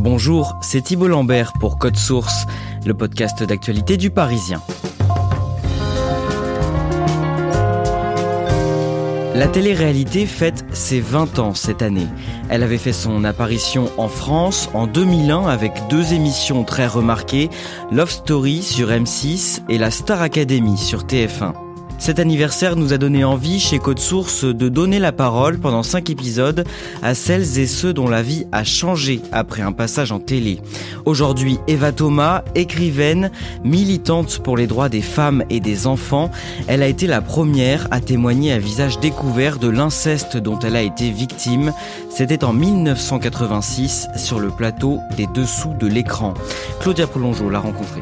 Bonjour, c'est Thibault Lambert pour Code Source, le podcast d'actualité du Parisien. La télé-réalité fête ses 20 ans cette année. Elle avait fait son apparition en France en 2001 avec deux émissions très remarquées, Love Story sur M6 et la Star Academy sur TF1. Cet anniversaire nous a donné envie chez Code Source de donner la parole pendant cinq épisodes à celles et ceux dont la vie a changé après un passage en télé. Aujourd'hui, Eva Thomas, écrivaine, militante pour les droits des femmes et des enfants, elle a été la première à témoigner à visage découvert de l'inceste dont elle a été victime. C'était en 1986 sur le plateau des dessous de l'écran. Claudia Prolongeau l'a rencontrée.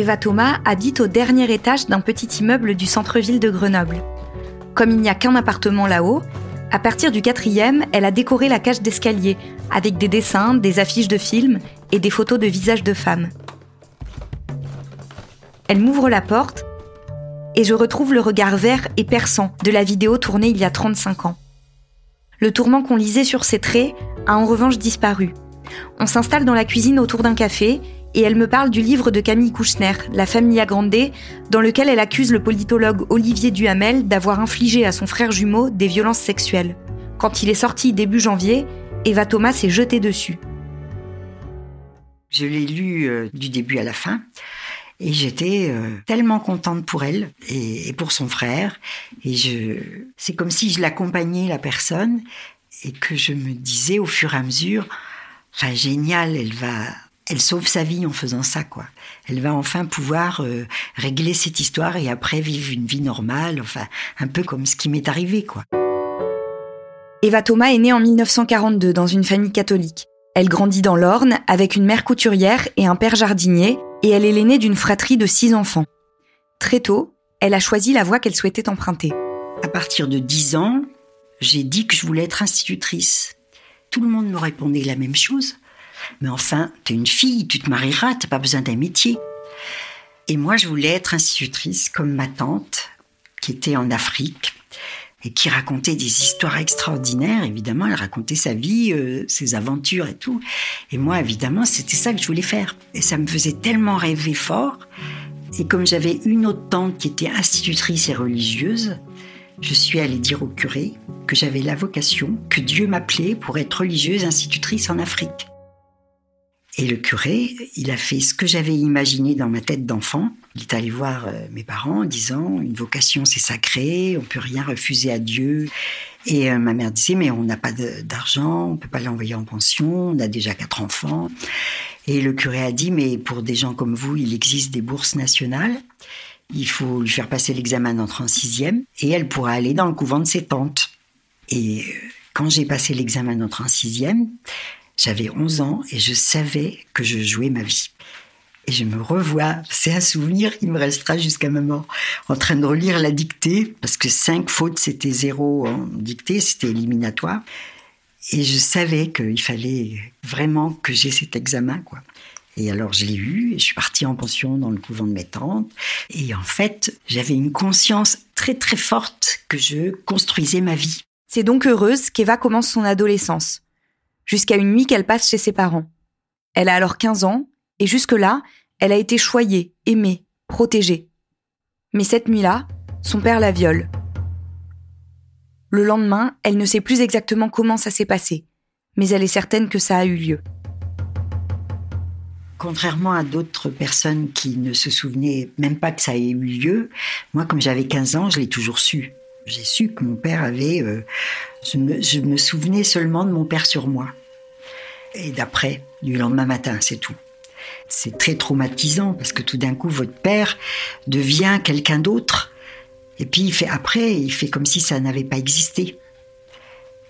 Eva Thomas habite au dernier étage d'un petit immeuble du centre-ville de Grenoble. Comme il n'y a qu'un appartement là-haut, à partir du quatrième, elle a décoré la cage d'escalier avec des dessins, des affiches de films et des photos de visages de femmes. Elle m'ouvre la porte et je retrouve le regard vert et perçant de la vidéo tournée il y a 35 ans. Le tourment qu'on lisait sur ses traits a en revanche disparu. On s'installe dans la cuisine autour d'un café et elle me parle du livre de Camille Kouchner, La Familia Grande, dans lequel elle accuse le politologue Olivier Duhamel d'avoir infligé à son frère jumeau des violences sexuelles. Quand il est sorti début janvier, Eva Thomas s'est jetée dessus. Je l'ai lu euh, du début à la fin. Et j'étais euh, tellement contente pour elle et, pour son frère. Et je, c'est comme si je l'accompagnais la personne et que je me disais au fur et à mesure, enfin génial, elle va elle sauve sa vie en faisant ça, quoi. Elle va enfin pouvoir euh, régler cette histoire et après vivre une vie normale, enfin, un peu comme ce qui m'est arrivé, quoi. Eva Thomas est née en 1942 dans une famille catholique. Elle grandit dans l'Orne avec une mère couturière et un père jardinier, et elle est l'aînée d'une fratrie de six enfants. Très tôt, elle a choisi la voie qu'elle souhaitait emprunter. À partir de 10 ans, j'ai dit que je voulais être institutrice. Tout le monde me répondait la même chose. Mais enfin, t'es une fille, tu te marieras, t'as pas besoin d'un métier. Et moi, je voulais être institutrice comme ma tante, qui était en Afrique et qui racontait des histoires extraordinaires. Évidemment, elle racontait sa vie, euh, ses aventures et tout. Et moi, évidemment, c'était ça que je voulais faire. Et ça me faisait tellement rêver fort. Et comme j'avais une autre tante qui était institutrice et religieuse, je suis allée dire au curé que j'avais la vocation, que Dieu m'appelait pour être religieuse institutrice en Afrique. Et le curé, il a fait ce que j'avais imaginé dans ma tête d'enfant. Il est allé voir euh, mes parents en disant une vocation c'est sacré, on peut rien refuser à Dieu. Et euh, ma mère disait mais on n'a pas d'argent, on peut pas l'envoyer en pension, on a déjà quatre enfants. Et le curé a dit mais pour des gens comme vous, il existe des bourses nationales. Il faut lui faire passer l'examen d'entrée en sixième et elle pourra aller dans le couvent de ses tantes. Et euh, quand j'ai passé l'examen d'entrée en sixième, j'avais 11 ans et je savais que je jouais ma vie. Et je me revois, c'est un souvenir qui me restera jusqu'à ma mort, en train de relire la dictée, parce que cinq fautes, c'était zéro en dictée, c'était éliminatoire. Et je savais qu'il fallait vraiment que j'ai cet examen, quoi. Et alors je l'ai eu, et je suis partie en pension dans le couvent de mes tantes. Et en fait, j'avais une conscience très très forte que je construisais ma vie. C'est donc heureuse qu'Eva commence son adolescence jusqu'à une nuit qu'elle passe chez ses parents. Elle a alors 15 ans, et jusque-là, elle a été choyée, aimée, protégée. Mais cette nuit-là, son père la viole. Le lendemain, elle ne sait plus exactement comment ça s'est passé, mais elle est certaine que ça a eu lieu. Contrairement à d'autres personnes qui ne se souvenaient même pas que ça ait eu lieu, moi, comme j'avais 15 ans, je l'ai toujours su. J'ai su que mon père avait... Euh, je, me, souvenais seulement de mon père sur moi. Et d'après, du lendemain matin, c'est tout. C'est très traumatisant parce que tout d'un coup, votre père devient quelqu'un d'autre. Et puis, il fait après, il fait comme si ça n'avait pas existé.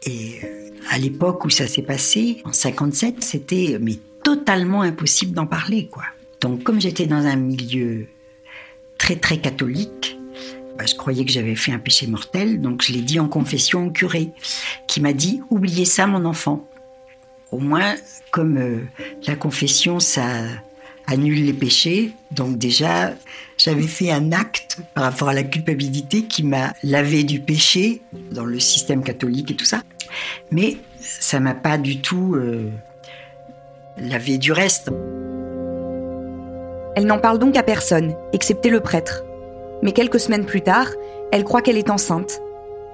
Et euh, à l'époque où ça s'est passé, en 57, c'était mais totalement impossible d'en parler, quoi. Donc, comme j'étais dans un milieu très très catholique, Bah, je croyais que j'avais fait un péché mortel, donc je l'ai dit en confession au curé, qui m'a dit oubliez ça, mon enfant. Au moins, comme euh, la confession, ça annule les péchés, donc déjà, j'avais fait un acte par rapport à la culpabilité qui m'a lavé du péché dans le système catholique et tout ça. Mais ça m'a pas du tout euh, lavé du reste. Elle n'en parle donc à personne, excepté le prêtre. Mais quelques semaines plus tard, elle croit qu'elle est enceinte.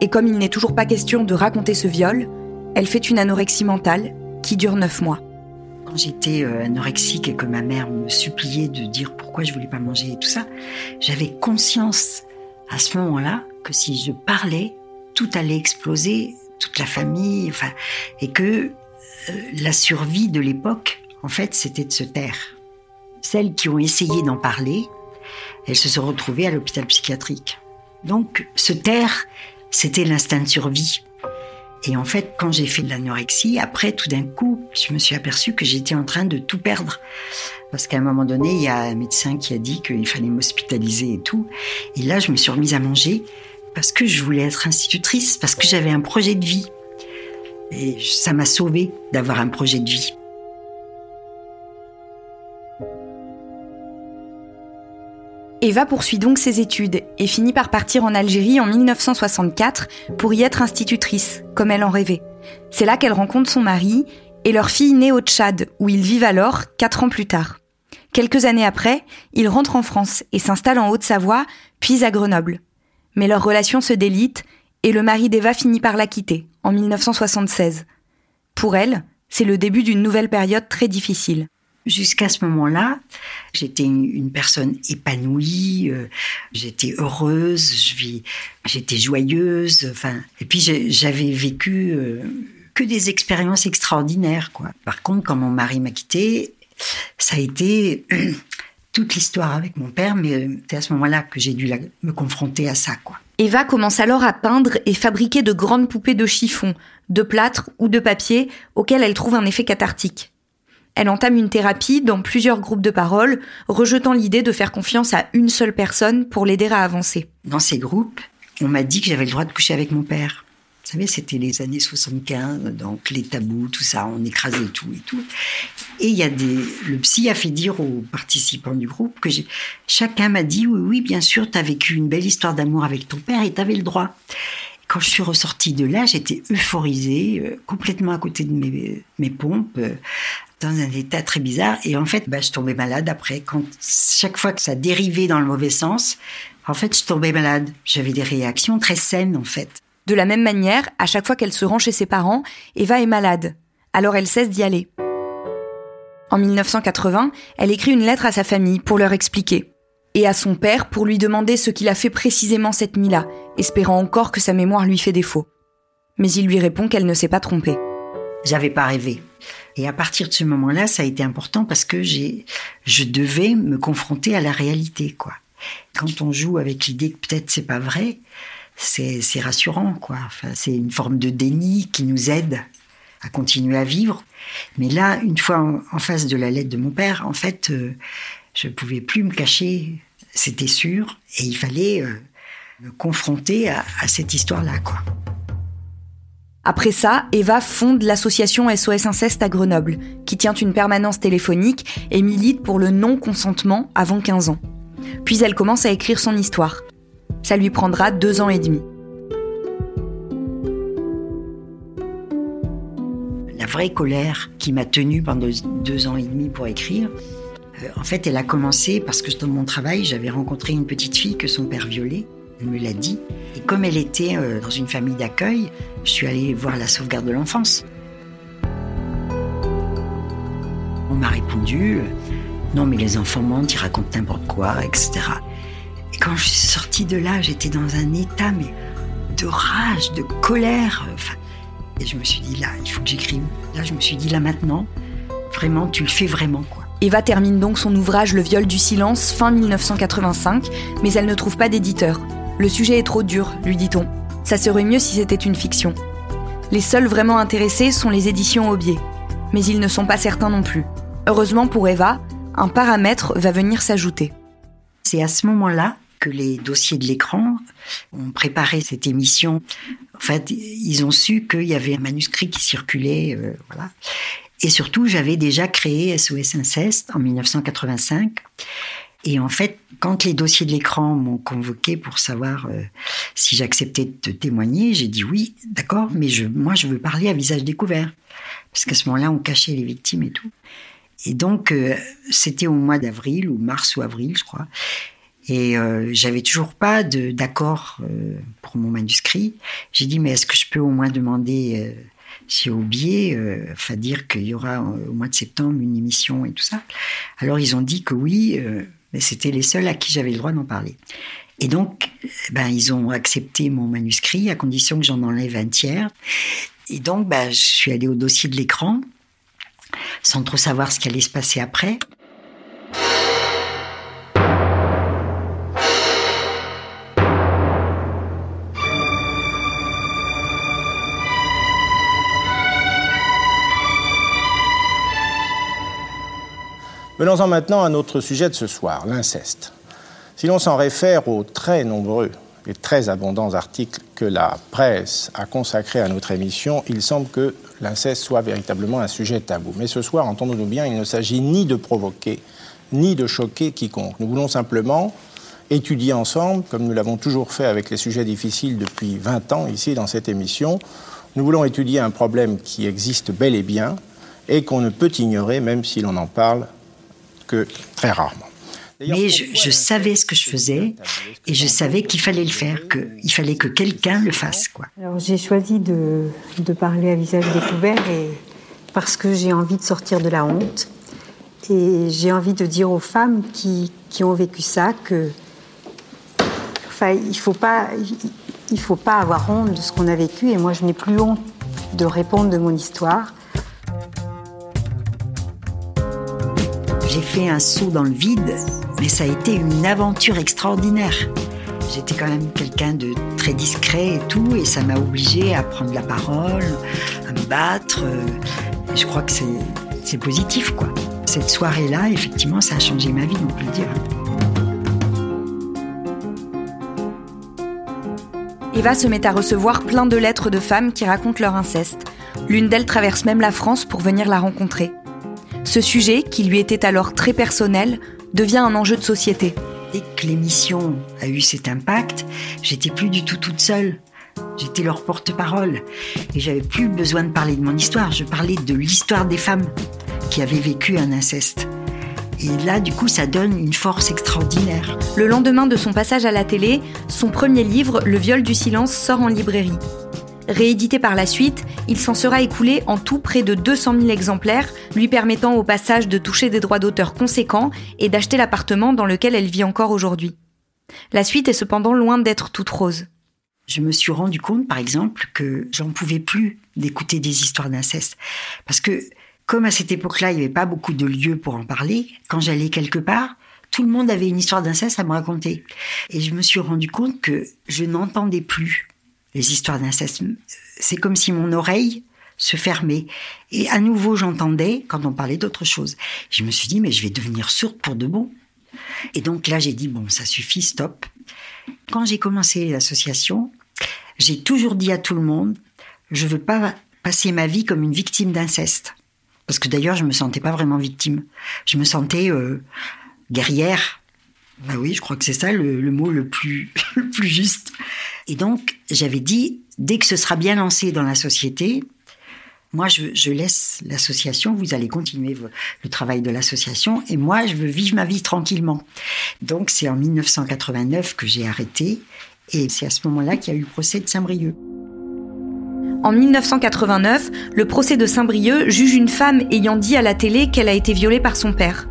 Et comme il n'est toujours pas question de raconter ce viol, elle fait une anorexie mentale qui dure neuf mois. Quand j'étais euh, anorexique et que ma mère me suppliait de dire pourquoi je voulais pas manger et tout ça, j'avais conscience à ce moment-là que si je parlais, tout allait exploser, toute la famille, enfin, et que euh, la survie de l'époque, en fait, c'était de se taire. Celles qui ont essayé d'en parler, elles se sont retrouvées à l'hôpital psychiatrique. Donc, se taire, c'était l'instinct de survie. Et en fait, quand j'ai fait de l'anorexie, après, tout d'un coup, je me suis aperçue que j'étais en train de tout perdre. Parce qu'à un moment donné, il y a un médecin qui a dit qu'il fallait m'hospitaliser et tout. Et là, je me suis remise à manger parce que je voulais être institutrice, parce que j'avais un projet de vie. Et ça m'a sauvée d'avoir un projet de vie. Eva poursuit donc ses études et finit par partir en Algérie en 1964 pour y être institutrice, comme elle en rêvait. C'est là qu'elle rencontre son mari et leur fille née au Tchad, où ils vivent alors quatre ans plus tard. Quelques années après, ils rentrent en France et s'installent en Haute-Savoie, puis à Grenoble. Mais leur relation se délite et le mari d'Eva finit par la quitter en 1976. Pour elle, c'est le début d'une nouvelle période très difficile. Jusqu'à ce moment-là, j'étais une, personne épanouie, euh, j'étais heureuse, j'étais joyeuse. Enfin, et puis j'avais vécu euh, que des expériences extraordinaires. Quoi. Par contre, quand mon mari m'a quitté, ça a été toute l'histoire avec mon père, mais euh, c'est à ce moment-là que j'ai dû me confronter à ça. Quoi. Eva commence alors à peindre et fabriquer de grandes poupées de chiffon, de plâtre ou de papier auxquelles elle trouve un effet cathartique. Elle entame une thérapie dans plusieurs groupes de parole, rejetant l'idée de faire confiance à une seule personne pour l'aider à avancer. Dans ces groupes, on m'a dit que j'avais le droit de coucher avec mon père. Vous savez, c'était les années 75, donc les tabous, tout ça, on écrasait tout et tout. Et il y a des, le psy a fait dire aux participants du groupe que chacun m'a dit oui, oui, bien sûr, tu as vécu une belle histoire d'amour avec ton père et tu avais le droit. Quand je suis ressortie de là, j'étais euphorisée, euh, complètement à côté de mes, mes pompes, euh, dans un état très bizarre. Et en fait, bah, je tombais malade après. Quand, chaque fois que ça dérivait dans le mauvais sens, en fait, je tombais malade. J'avais des réactions très saines, en fait. De la même manière, à chaque fois qu'elle se rend chez ses parents, Eva est malade. Alors elle cesse d'y aller. En 1980, elle écrit une lettre à sa famille pour leur expliquer. Et à son père pour lui demander ce qu'il a fait précisément cette nuit-là, espérant encore que sa mémoire lui fait défaut. Mais il lui répond qu'elle ne s'est pas trompée. J'avais pas rêvé. Et à partir de ce moment-là, ça a été important parce que j'ai, je devais me confronter à la réalité, quoi. Quand on joue avec l'idée que peut-être c'est pas vrai, c'est, rassurant, quoi. C'est une forme de déni qui nous aide à continuer à vivre. Mais là, une fois en, face de la lettre de mon père, en fait, euh, je pouvais plus me cacher, c'était sûr, et il fallait euh, me confronter à, à cette histoire-là, quoi. Après ça, Eva fonde l'association SOS Inceste à Grenoble, qui tient une permanence téléphonique et milite pour le non-consentement avant 15 ans. Puis elle commence à écrire son histoire. Ça lui prendra deux ans et demi. La vraie colère qui m'a tenue pendant deux ans et demi pour écrire, euh, en fait, elle a commencé parce que dans mon travail, j'avais rencontré une petite fille que son père violait. Elle me l'a dit. Et comme elle était euh, dans une famille d'accueil, je suis allée voir la sauvegarde de l'enfance. On m'a répondu euh, Non, mais les enfants mentent, ils racontent n'importe quoi, etc. Et quand je suis sortie de là, j'étais dans un état mais de rage, de colère. et je me suis dit Là, il faut que j'écrive. Là, je me suis dit Là, maintenant, vraiment, tu le fais vraiment, quoi. Eva termine donc son ouvrage Le viol du silence fin 1985, mais elle ne trouve pas d'éditeur. Le sujet est trop dur, lui dit-on. Ça serait mieux si c'était une fiction. Les seuls vraiment intéressés sont les éditions Aubier. Mais ils ne sont pas certains non plus. Heureusement pour Eva, un paramètre va venir s'ajouter. C'est à ce moment-là que les dossiers de l'écran ont préparé cette émission. En fait, ils ont su qu'il y avait un manuscrit qui circulait, euh, voilà. Et surtout, j'avais déjà créé SOS Inceste en 1985. Et en fait, quand les dossiers de l'écran m'ont convoqué pour savoir euh, si j'acceptais de témoigner, j'ai dit oui, d'accord, mais moi, je veux parler à visage découvert. Parce qu'à ce moment-là, on cachait les victimes et tout. Et donc, euh, c'était au mois d'avril, ou mars ou avril, je crois. Et euh, j'avais toujours pas d'accord pour mon manuscrit. J'ai dit, mais est-ce que je peux au moins demander chez Aubier, euh, enfin dire qu'il y aura au mois de septembre une émission et tout ça? Alors ils ont dit que oui, mais c'était les seuls à qui j'avais le droit d'en parler. Et donc, ben, ils ont accepté mon manuscrit à condition que j'en enlève un tiers. Et donc, ben, je suis allée au dossier de l'écran, sans trop savoir ce qui allait se passer après. Venons-en maintenant à notre sujet de ce soir, l'inceste. Si l'on s'en réfère aux très nombreux et très abondants articles que la presse a consacrés à notre émission, il semble que l'inceste soit véritablement un sujet tabou. Mais ce soir, entendons-nous bien, il ne s'agit ni de provoquer, ni de choquer quiconque. Nous voulons simplement étudier ensemble, comme nous l'avons toujours fait avec les sujets difficiles depuis 20 ans ici dans cette émission, nous voulons étudier un problème qui existe bel et bien et qu'on ne peut ignorer même si l'on en parle que très rarement. Mais je, savais ce que je faisais et je savais qu'il fallait le faire, qu'il fallait que quelqu'un le fasse. Quoi. Alors j'ai choisi de, de, parler à visage découvert et parce que j'ai envie de sortir de la honte et j'ai envie de dire aux femmes qui, qui ont vécu ça que enfin, il faut pas il faut pas avoir honte de ce qu'on a vécu et moi je n'ai plus honte de répondre de mon histoire j'ai fait un saut dans le vide, mais ça a été une aventure extraordinaire. J'étais quand même quelqu'un de très discret et tout, et ça m'a obligé à prendre la parole, à me battre. Et je crois que c'est positif, quoi. Cette soirée-là, effectivement, ça a changé ma vie, on peut le dire. Eva se met à recevoir plein de lettres de femmes qui racontent leur inceste. L'une d'elles traverse même la France pour venir la rencontrer. Ce sujet, qui lui était alors très personnel, devient un enjeu de société. Dès que l'émission a eu cet impact, j'étais plus du tout toute seule. J'étais leur porte-parole et j'avais plus besoin de parler de mon histoire. Je parlais de l'histoire des femmes qui avaient vécu un inceste. Et là, du coup, ça donne une force extraordinaire. Le lendemain de son passage à la télé, son premier livre, Le viol du silence, sort en librairie. Réédité par la suite, il s'en sera écoulé en tout près de 200 000 exemplaires, lui permettant au passage de toucher des droits d'auteur conséquents et d'acheter l'appartement dans lequel elle vit encore aujourd'hui. La suite est cependant loin d'être toute rose. Je me suis rendu compte, par exemple, que j'en pouvais plus d'écouter des histoires d'inceste. Parce que, comme à cette époque-là, il n'y avait pas beaucoup de lieux pour en parler, quand j'allais quelque part, tout le monde avait une histoire d'inceste à me raconter. Et je me suis rendu compte que je n'entendais plus les histoires d'inceste. C'est comme si mon oreille se fermait. Et à nouveau, j'entendais quand on parlait d'autre chose. Je me suis dit, mais je vais devenir sourde pour de bon. Et donc là, j'ai dit, bon, ça suffit, stop. Quand j'ai commencé l'association, j'ai toujours dit à tout le monde, je veux pas passer ma vie comme une victime d'inceste. Parce que d'ailleurs, je me sentais pas vraiment victime. Je me sentais euh, guerrière. Bah oui, je crois que c'est ça le, le, mot le plus, le plus juste. Et donc, j'avais dit, dès que ce sera bien lancé dans la société, moi, je, laisse l'association, vous allez continuer le travail de l'association, et moi, je veux vivre ma vie tranquillement. Donc, c'est en 1989 que j'ai arrêté, et c'est à ce moment-là qu'il y a eu le procès de Saint-Brieuc. En 1989, le procès de Saint-Brieuc juge une femme ayant dit à la télé qu'elle a été violée par son père.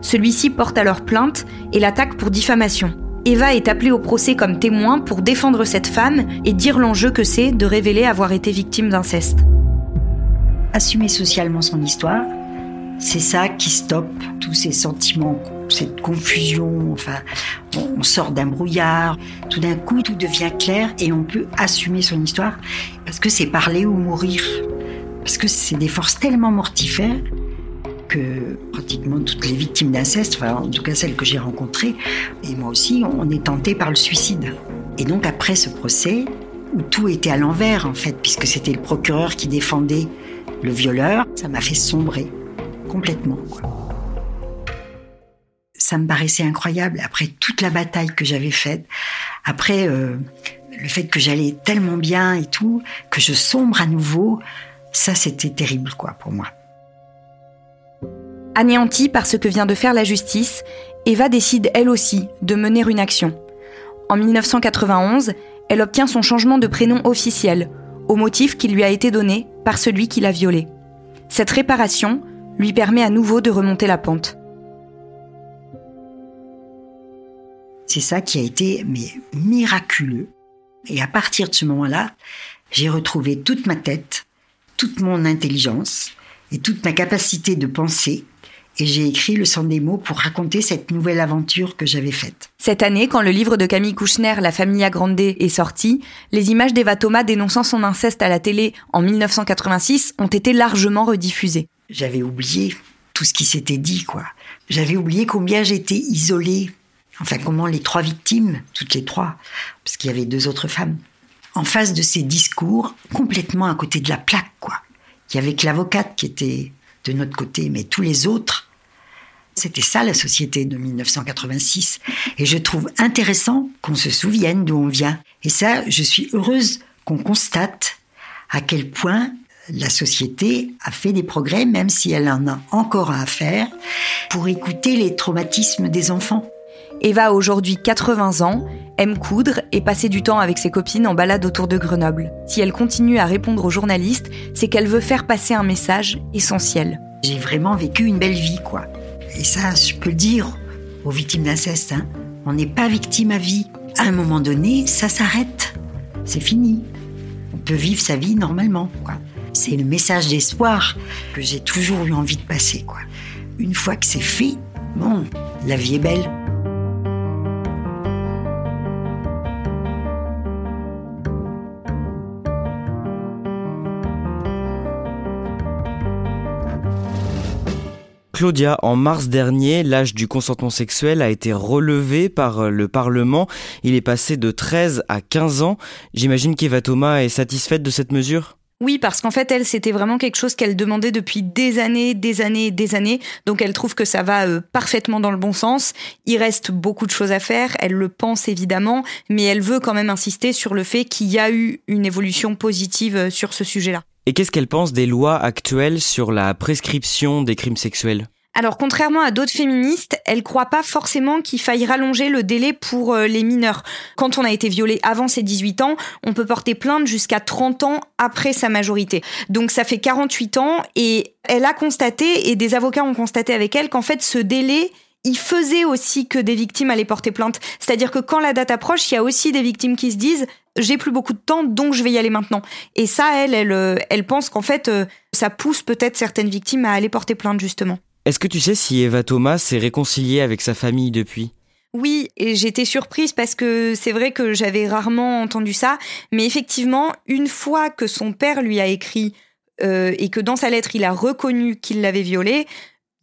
Celui-ci porte alors plainte et l'attaque pour diffamation. Eva est appelée au procès comme témoin pour défendre cette femme et dire l'enjeu que c'est de révéler avoir été victime d'inceste. Assumer socialement son histoire, c'est ça qui stoppe tous ces sentiments, cette confusion. Enfin, on sort d'un brouillard. Tout d'un coup, tout devient clair et on peut assumer son histoire parce que c'est parler ou mourir. Parce que c'est des forces tellement mortifères que pratiquement toutes les victimes d'inceste, en tout cas celles que j'ai rencontrées, et moi aussi, on est tenté par le suicide. Et donc après ce procès, où tout était à l'envers en fait, puisque c'était le procureur qui défendait le violeur, ça m'a fait sombrer complètement. Ça me paraissait incroyable après toute la bataille que j'avais faite, après euh, le fait que j'allais tellement bien et tout, que je sombre à nouveau, ça c'était terrible quoi pour moi. Anéantie par ce que vient de faire la justice, Eva décide elle aussi de mener une action. En 1991, elle obtient son changement de prénom officiel, au motif qui lui a été donné par celui qui l'a violée. Cette réparation lui permet à nouveau de remonter la pente. C'est ça qui a été mais, miraculeux. Et à partir de ce moment-là, j'ai retrouvé toute ma tête, toute mon intelligence et toute ma capacité de penser et j'ai écrit le sang des mots pour raconter cette nouvelle aventure que j'avais faite. Cette année, quand le livre de Camille Kouchner, La famille agrandée, est sorti, les images d'Eva Thomas dénonçant son inceste à la télé en 1986 ont été largement rediffusées. J'avais oublié tout ce qui s'était dit, quoi. J'avais oublié combien j'étais isolée. Enfin, comment les trois victimes, toutes les trois, parce qu'il y avait deux autres femmes, en face de ces discours, complètement à côté de la plaque, quoi. Il y avait que l'avocate qui était de notre côté, mais tous les autres, c'était ça la société de 1986. Et je trouve intéressant qu'on se souvienne d'où on vient. Et ça, je suis heureuse qu'on constate à quel point la société a fait des progrès, même si elle en a encore à faire, pour écouter les traumatismes des enfants. Eva a aujourd'hui 80 ans, aime coudre et passer du temps avec ses copines en balade autour de Grenoble. Si elle continue à répondre aux journalistes, c'est qu'elle veut faire passer un message essentiel. J'ai vraiment vécu une belle vie, quoi. Et ça, je peux le dire aux victimes d'inceste. Hein. On n'est pas victime à vie. À un moment donné, ça s'arrête. C'est fini. On peut vivre sa vie normalement, quoi. C'est le message d'espoir que j'ai toujours eu envie de passer, quoi. Une fois que c'est fait, bon, la vie est belle. Claudia, en mars dernier, l'âge du consentement sexuel a été relevé par euh, le Parlement. Il est passé de 13 à 15 ans. J'imagine qu'Eva Thomas est satisfaite de cette mesure? Oui, parce qu'en fait, elle, c'était vraiment quelque chose qu'elle demandait depuis des années, des années, des années. Donc, elle trouve que ça va euh, parfaitement dans le bon sens. Il reste beaucoup de choses à faire. Elle le pense évidemment, mais elle veut quand même insister sur le fait qu'il y a eu une évolution positive euh, sur ce sujet-là. Et qu'est-ce qu'elle pense des lois actuelles sur la prescription des crimes sexuels? Alors contrairement à d'autres féministes, elle croit pas forcément qu'il faille rallonger le délai pour euh, les mineurs. Quand on a été violé avant ses 18 ans, on peut porter plainte jusqu'à 30 ans après sa majorité. Donc ça fait 48 ans et elle a constaté et des avocats ont constaté avec elle qu'en fait ce délai il faisait aussi que des victimes allaient porter plainte. C'est-à-dire que quand la date approche, il y a aussi des victimes qui se disent j'ai plus beaucoup de temps, donc je vais y aller maintenant. Et ça, elle, elle, euh, elle pense qu'en fait, euh, ça pousse peut-être certaines victimes à aller porter plainte justement. Est-ce que tu sais si Eva Thomas s'est réconciliée avec sa famille depuis? Oui, et j'étais surprise parce que c'est vrai que j'avais rarement entendu ça, mais effectivement, une fois que son père lui a écrit euh, et que dans sa lettre il a reconnu qu'il l'avait violée,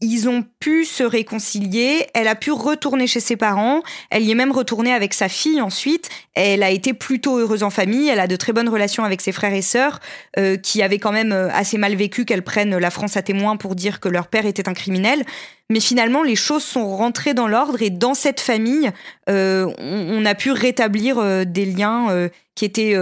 ils ont pu se réconcilier, elle a pu retourner chez ses parents, elle y est même retournée avec sa fille ensuite, elle a été plutôt heureuse en famille, elle a de très bonnes relations avec ses frères et sœurs, euh, qui avaient quand même euh, assez mal vécu qu'elle prenne la France à témoin pour dire que leur père était un criminel. Mais finalement, les choses sont rentrées dans l'ordre et dans cette famille, euh, on, a pu rétablir des liens qui étaient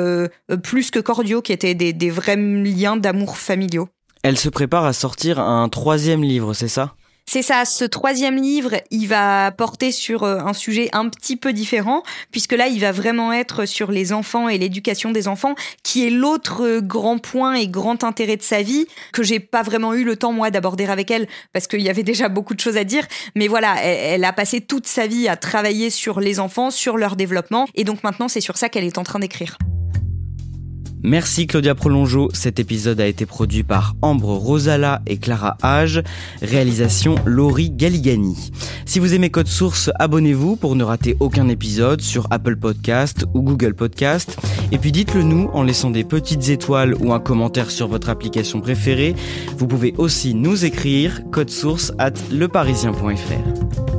plus que cordiaux, qui étaient des vrais liens d'amour familiaux. Elle se prépare à sortir un troisième livre, c'est ça? C'est ça, ce troisième livre, il va porter sur euh, un sujet un petit peu différent, puisque là, il va vraiment être sur les enfants et l'éducation des enfants, qui est l'autre euh, grand point et grand intérêt de sa vie, que j'ai pas vraiment eu le temps, moi, d'aborder avec elle, parce qu'il y avait déjà beaucoup de choses à dire. Mais voilà, elle, a passé toute sa vie à travailler sur les enfants, sur leur développement, et donc maintenant, c'est sur ça qu'elle est en train d'écrire. Merci Claudia Prolongeau. Cet épisode a été produit par Ambre Rosala et Clara Hage. Réalisation Laurie Galigani. Si vous aimez Code Source, abonnez-vous pour ne rater aucun épisode sur Apple Podcast ou Google Podcast. Et puis dites-le nous en laissant des petites étoiles ou un commentaire sur votre application préférée. Vous pouvez aussi nous écrire code source at leparisien.fr.